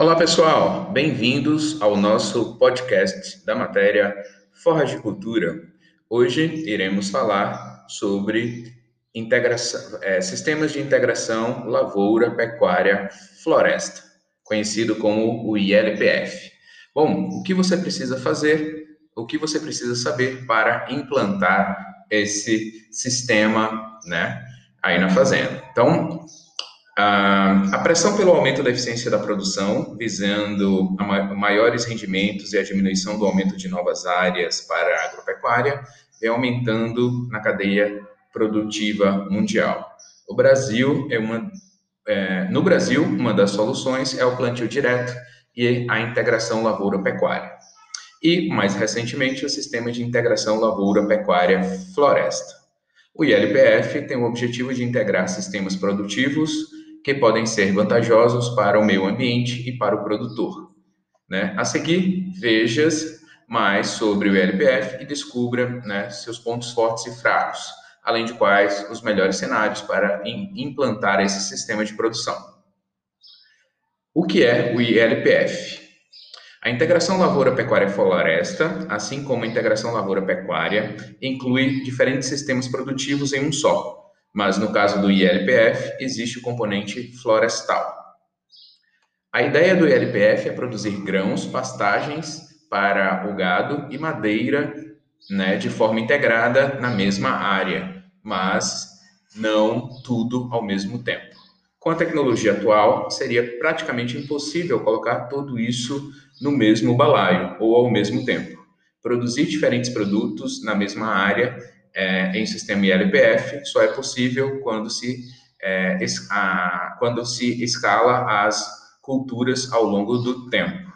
Olá, pessoal. Bem-vindos ao nosso podcast da matéria Forragicultura. Hoje iremos falar sobre é, sistemas de integração lavoura, pecuária, floresta, conhecido como o ILPF. Bom, o que você precisa fazer, o que você precisa saber para implantar esse sistema, né, aí na fazenda. Então, a pressão pelo aumento da eficiência da produção, visando maiores rendimentos e a diminuição do aumento de novas áreas para a agropecuária, vem aumentando na cadeia produtiva mundial. O Brasil é uma, é, no Brasil, uma das soluções é o plantio direto e a integração lavoura-pecuária. E, mais recentemente, o sistema de integração lavoura-pecuária-floresta. O ILPF tem o objetivo de integrar sistemas produtivos que podem ser vantajosos para o meio ambiente e para o produtor. Né? A seguir, veja mais sobre o ILPF e descubra né, seus pontos fortes e fracos, além de quais os melhores cenários para implantar esse sistema de produção. O que é o ILPF? A integração lavoura-pecuária-floresta, assim como a integração lavoura-pecuária, inclui diferentes sistemas produtivos em um só, mas no caso do ILPF, existe o componente florestal. A ideia do ILPF é produzir grãos, pastagens para o gado e madeira né, de forma integrada na mesma área, mas não tudo ao mesmo tempo. Com a tecnologia atual, seria praticamente impossível colocar tudo isso no mesmo balaio ou ao mesmo tempo. Produzir diferentes produtos na mesma área é, em sistema ILPF só é possível quando se, é, a, quando se escala as culturas ao longo do tempo.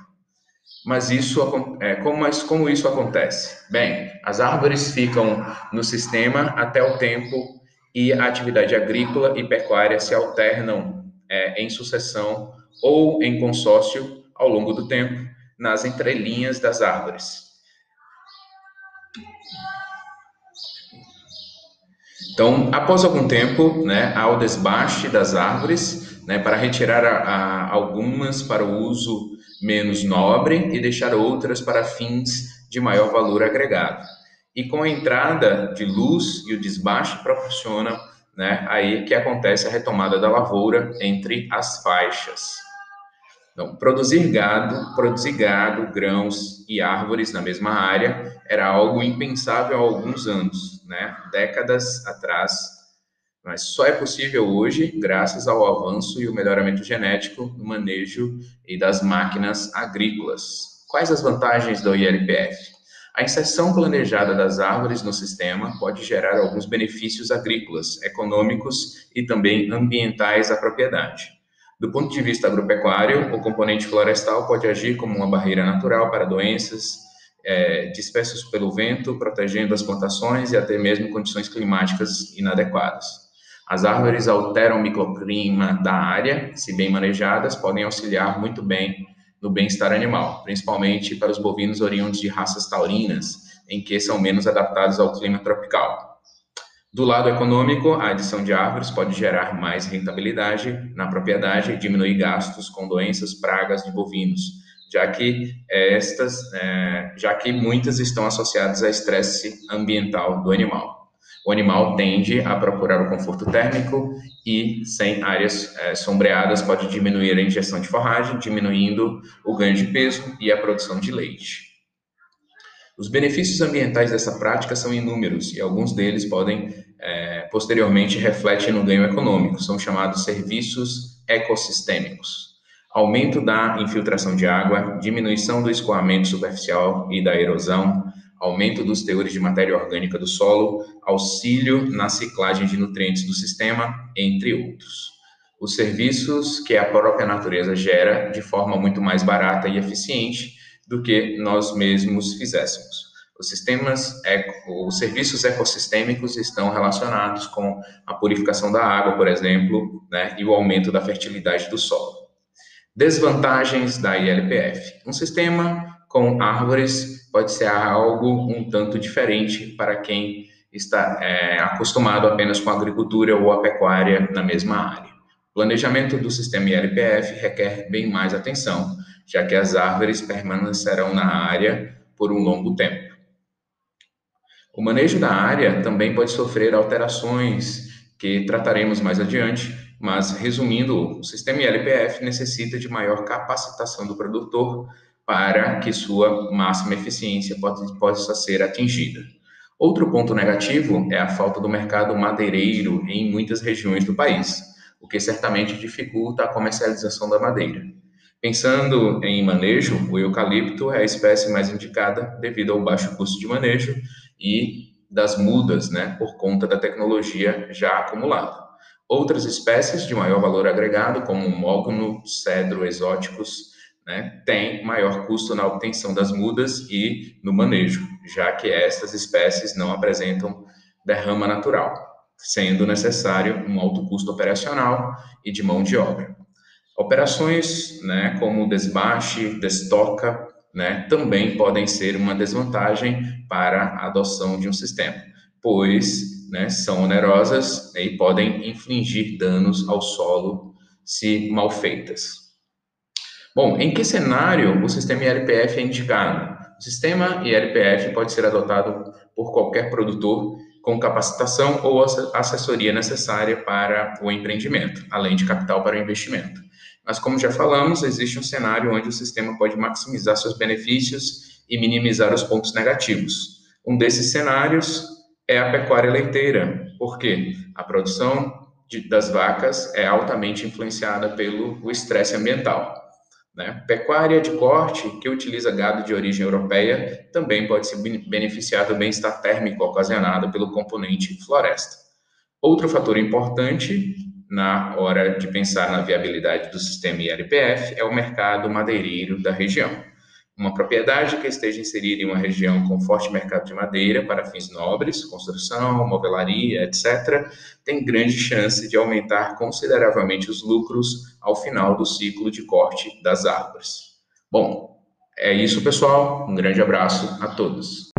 Mas isso, é, como, mas como isso acontece? Bem, as árvores ficam no sistema até o tempo e a atividade agrícola e pecuária se alternam é, em sucessão ou em consórcio ao longo do tempo nas entrelinhas das árvores. Então, após algum tempo, né, o desbaste das árvores, né, para retirar a, a, algumas para o uso menos nobre e deixar outras para fins de maior valor agregado. E com a entrada de luz e o desbaste proporciona né, aí que acontece a retomada da lavoura entre as faixas. Então, produzir gado, produzir gado, grãos e árvores na mesma área era algo impensável há alguns anos, né? Décadas atrás. Mas só é possível hoje graças ao avanço e o melhoramento genético do manejo e das máquinas agrícolas. Quais as vantagens do ILPF? A inserção planejada das árvores no sistema pode gerar alguns benefícios agrícolas, econômicos e também ambientais à propriedade. Do ponto de vista agropecuário, o componente florestal pode agir como uma barreira natural para doenças é, dispersas pelo vento, protegendo as plantações e até mesmo condições climáticas inadequadas. As árvores alteram o microclima da área, se bem manejadas, podem auxiliar muito bem no bem-estar animal, principalmente para os bovinos oriundos de raças taurinas, em que são menos adaptados ao clima tropical. Do lado econômico, a adição de árvores pode gerar mais rentabilidade na propriedade e diminuir gastos com doenças, pragas de bovinos, já que estas, é, já que muitas estão associadas a estresse ambiental do animal. O animal tende a procurar o conforto térmico e, sem áreas é, sombreadas, pode diminuir a ingestão de forragem, diminuindo o ganho de peso e a produção de leite. Os benefícios ambientais dessa prática são inúmeros e alguns deles podem é, posteriormente refletem no ganho econômico. São chamados serviços ecossistêmicos. Aumento da infiltração de água, diminuição do escoamento superficial e da erosão, aumento dos teores de matéria orgânica do solo, auxílio na ciclagem de nutrientes do sistema, entre outros. Os serviços que a própria natureza gera de forma muito mais barata e eficiente do que nós mesmos fizéssemos. Os sistemas, eco, os serviços ecossistêmicos estão relacionados com a purificação da água, por exemplo, né, e o aumento da fertilidade do solo. Desvantagens da ILPF. Um sistema com árvores pode ser algo um tanto diferente para quem está é, acostumado apenas com a agricultura ou a pecuária na mesma área. Planejamento do sistema ILPF requer bem mais atenção, já que as árvores permanecerão na área por um longo tempo. O manejo da área também pode sofrer alterações que trataremos mais adiante, mas resumindo, o sistema ILPF necessita de maior capacitação do produtor para que sua máxima eficiência possa ser atingida. Outro ponto negativo é a falta do mercado madeireiro em muitas regiões do país o que certamente dificulta a comercialização da madeira. Pensando em manejo, o eucalipto é a espécie mais indicada devido ao baixo custo de manejo e das mudas, né, por conta da tecnologia já acumulada. Outras espécies de maior valor agregado, como mogno, cedro exóticos, né, têm maior custo na obtenção das mudas e no manejo, já que estas espécies não apresentam derrama natural sendo necessário um alto custo operacional e de mão de obra. Operações né, como desbaste, destoca, né, também podem ser uma desvantagem para a adoção de um sistema, pois né, são onerosas e podem infligir danos ao solo se mal feitas. Bom, em que cenário o sistema ILPF é indicado? O sistema ILPF pode ser adotado por qualquer produtor com capacitação ou assessoria necessária para o empreendimento, além de capital para o investimento. Mas, como já falamos, existe um cenário onde o sistema pode maximizar seus benefícios e minimizar os pontos negativos. Um desses cenários é a pecuária leiteira, porque a produção de, das vacas é altamente influenciada pelo estresse ambiental. Né? Pecuária de corte, que utiliza gado de origem europeia, também pode se beneficiar do bem-estar térmico ocasionado pelo componente floresta. Outro fator importante na hora de pensar na viabilidade do sistema ILPF é o mercado madeireiro da região. Uma propriedade que esteja inserida em uma região com forte mercado de madeira para fins nobres, construção, movelaria, etc., tem grande chance de aumentar consideravelmente os lucros ao final do ciclo de corte das árvores. Bom, é isso, pessoal. Um grande abraço a todos.